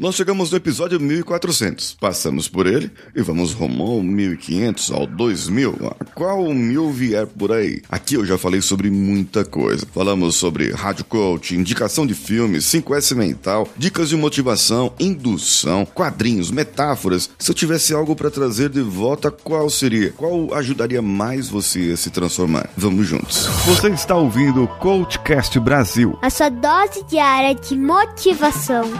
Nós chegamos no episódio 1400, passamos por ele e vamos rumo ao 1500, ao 2000, qual mil vier por aí. Aqui eu já falei sobre muita coisa. Falamos sobre rádio coach, indicação de filmes, 5S mental, dicas de motivação, indução, quadrinhos, metáforas. Se eu tivesse algo para trazer de volta, qual seria? Qual ajudaria mais você a se transformar? Vamos juntos. Você está ouvindo o Coachcast Brasil. A sua dose diária de motivação.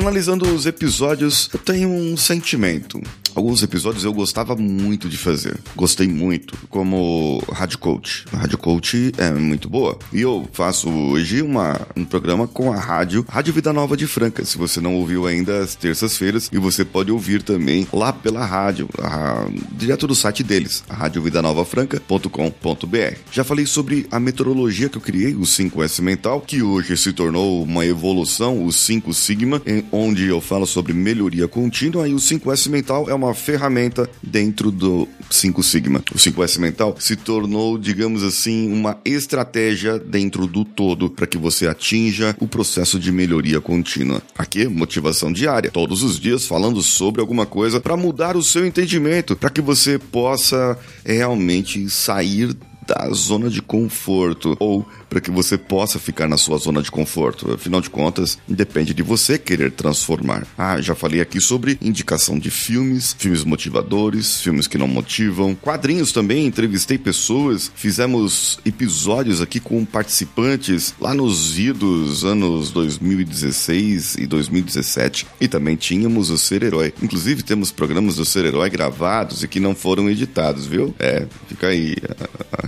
Analisando os episódios, eu tenho um sentimento. Alguns episódios eu gostava muito de fazer. Gostei muito, como Rádio Coach. A Rádio Coach é muito boa. E eu faço hoje uma, um programa com a rádio, Rádio Vida Nova de Franca. Se você não ouviu ainda, às terças-feiras. E você pode ouvir também lá pela rádio, a, direto do site deles, radiovidanovafranca.com.br. Já falei sobre a metodologia que eu criei, o 5S Mental, que hoje se tornou uma evolução, o 5 Sigma, onde eu falo sobre melhoria contínua. E o 5S Mental é uma ferramenta dentro do 5 Sigma. O 5S Mental se tornou, digamos assim, uma estratégia dentro do todo para que você atinja o processo de melhoria contínua. Aqui, motivação diária, todos os dias falando sobre alguma coisa para mudar o seu entendimento, para que você possa realmente sair da zona de conforto ou para que você possa ficar na sua zona de conforto. Afinal de contas, depende de você querer transformar. Ah, já falei aqui sobre indicação de filmes, filmes motivadores, filmes que não motivam, quadrinhos também, entrevistei pessoas, fizemos episódios aqui com participantes lá nos idos anos 2016 e 2017 e também tínhamos o Ser Herói. Inclusive temos programas do Ser Herói gravados e que não foram editados, viu? É, fica aí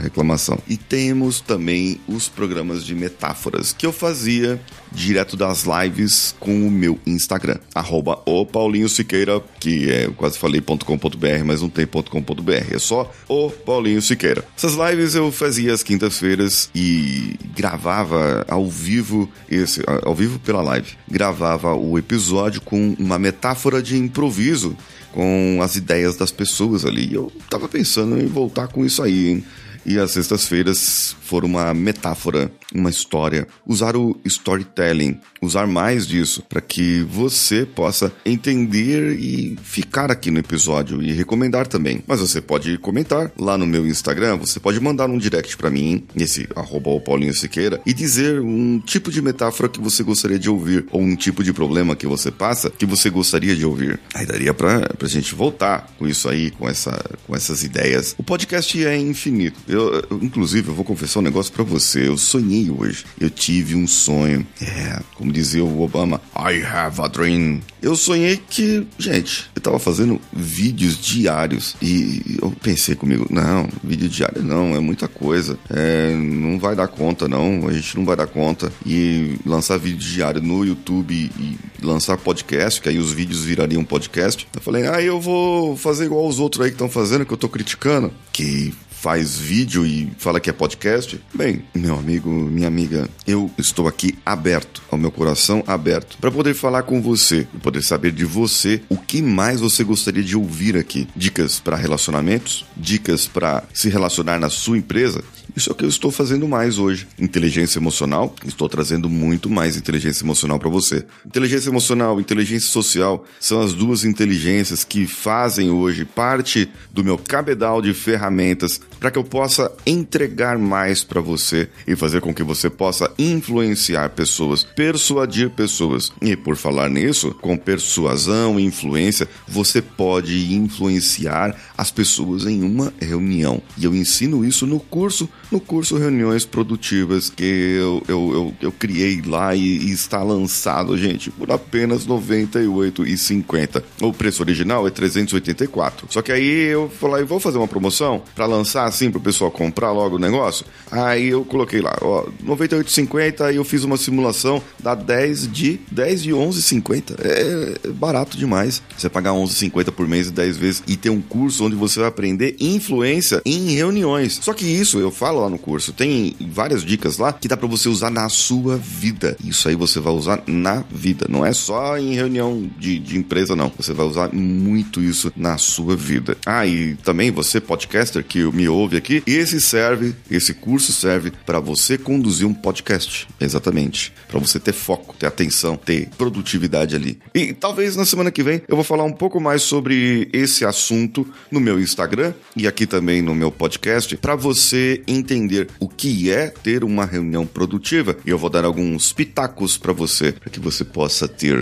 reclamação. E temos também os programas de metáforas que eu fazia direto das lives com o meu Instagram, arroba o Paulinho Siqueira, que é, eu quase falei .com.br, mas não tem .com.br, é só o Paulinho Siqueira. Essas lives eu fazia às quintas-feiras e gravava ao vivo, esse, ao vivo pela live, gravava o episódio com uma metáfora de improviso com as ideias das pessoas ali. Eu tava pensando em voltar com isso aí, hein? E as sextas-feiras foram uma metáfora, uma história. Usar o storytelling, usar mais disso para que você possa entender e ficar aqui no episódio e recomendar também. Mas você pode comentar lá no meu Instagram, você pode mandar um direct para mim, nesse arroba Paulinho Siqueira, e dizer um tipo de metáfora que você gostaria de ouvir, ou um tipo de problema que você passa que você gostaria de ouvir. Aí daria pra, pra gente voltar com isso aí, com, essa, com essas ideias. O podcast é infinito. Eu, inclusive, eu vou confessar um negócio para você. Eu sonhei hoje. Eu tive um sonho. É, como dizia o Obama, I have a dream. Eu sonhei que, gente, eu tava fazendo vídeos diários e eu pensei comigo, não, vídeo diário não, é muita coisa. É, não vai dar conta, não. A gente não vai dar conta. E lançar vídeo diário no YouTube e lançar podcast, que aí os vídeos virariam podcast. Eu falei, ah, eu vou fazer igual os outros aí que estão fazendo, que eu tô criticando. Que faz vídeo e fala que é podcast. Bem, meu amigo, minha amiga, eu estou aqui aberto, ao meu coração aberto, para poder falar com você e poder saber de você o que mais você gostaria de ouvir aqui. Dicas para relacionamentos, dicas para se relacionar na sua empresa. Isso é o que eu estou fazendo mais hoje. Inteligência emocional, estou trazendo muito mais inteligência emocional para você. Inteligência emocional, inteligência social são as duas inteligências que fazem hoje parte do meu cabedal de ferramentas para que eu possa entregar mais para você e fazer com que você possa influenciar pessoas, persuadir pessoas. E por falar nisso, com persuasão e influência, você pode influenciar as pessoas em uma reunião. E eu ensino isso no curso, no curso Reuniões Produtivas que eu, eu, eu, eu criei lá e, e, está lançado, gente, por apenas R$ 98,50. O preço original é 384. Só que aí eu falei, vou fazer uma promoção para lançar assim pro pessoal comprar logo o negócio. Aí eu coloquei lá, ó, 98,50 aí eu fiz uma simulação dá 10 de 10 de 11,50. É barato demais. Você pagar 11,50 por mês e 10 vezes e ter um curso onde você vai aprender influência em reuniões. Só que isso eu falo lá no curso. Tem várias dicas lá que dá para você usar na sua vida. Isso aí você vai usar na vida. Não é só em reunião de, de empresa, não. Você vai usar muito isso na sua vida. Ah, e também você, podcaster, que me ouve aqui, esse serve, esse curso serve para você conduzir um podcast. Exatamente. Para você ter foco, ter atenção, ter produtividade ali. E talvez na semana que vem eu vou falar um pouco mais sobre esse assunto no meu Instagram e aqui também no meu podcast para você entender o que é ter uma reunião produtiva. E eu vou dar alguns pitacos para você, para que você possa ter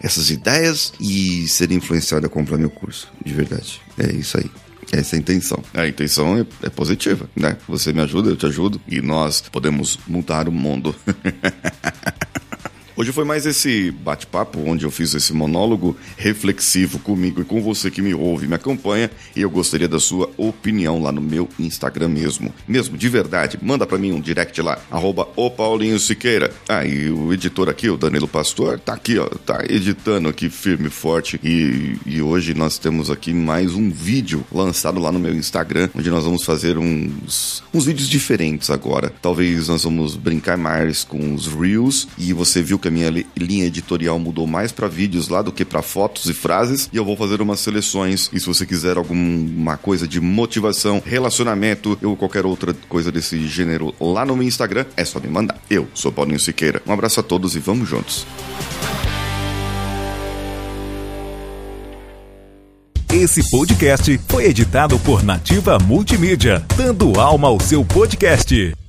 essas ideias e ser influenciado a comprar meu curso. De verdade. É isso aí. Essa é a intenção. A intenção é, é, positiva, né? Você me ajuda, eu te ajudo e nós podemos mudar o mundo. Hoje foi mais esse bate-papo onde eu fiz esse monólogo reflexivo comigo e com você que me ouve, me acompanha e eu gostaria da sua opinião lá no meu Instagram mesmo. Mesmo, de verdade, manda para mim um direct lá, arroba o Paulinho Siqueira. Ah, e o editor aqui, o Danilo Pastor, tá aqui, ó, tá editando aqui firme e forte e, e hoje nós temos aqui mais um vídeo lançado lá no meu Instagram, onde nós vamos fazer uns, uns vídeos diferentes agora. Talvez nós vamos brincar mais com os Reels e você viu que a minha linha editorial mudou mais para vídeos lá do que para fotos e frases. E eu vou fazer umas seleções. E se você quiser alguma coisa de motivação, relacionamento ou qualquer outra coisa desse gênero lá no meu Instagram, é só me mandar. Eu sou Paulinho Siqueira. Um abraço a todos e vamos juntos. Esse podcast foi editado por Nativa Multimídia, dando alma ao seu podcast.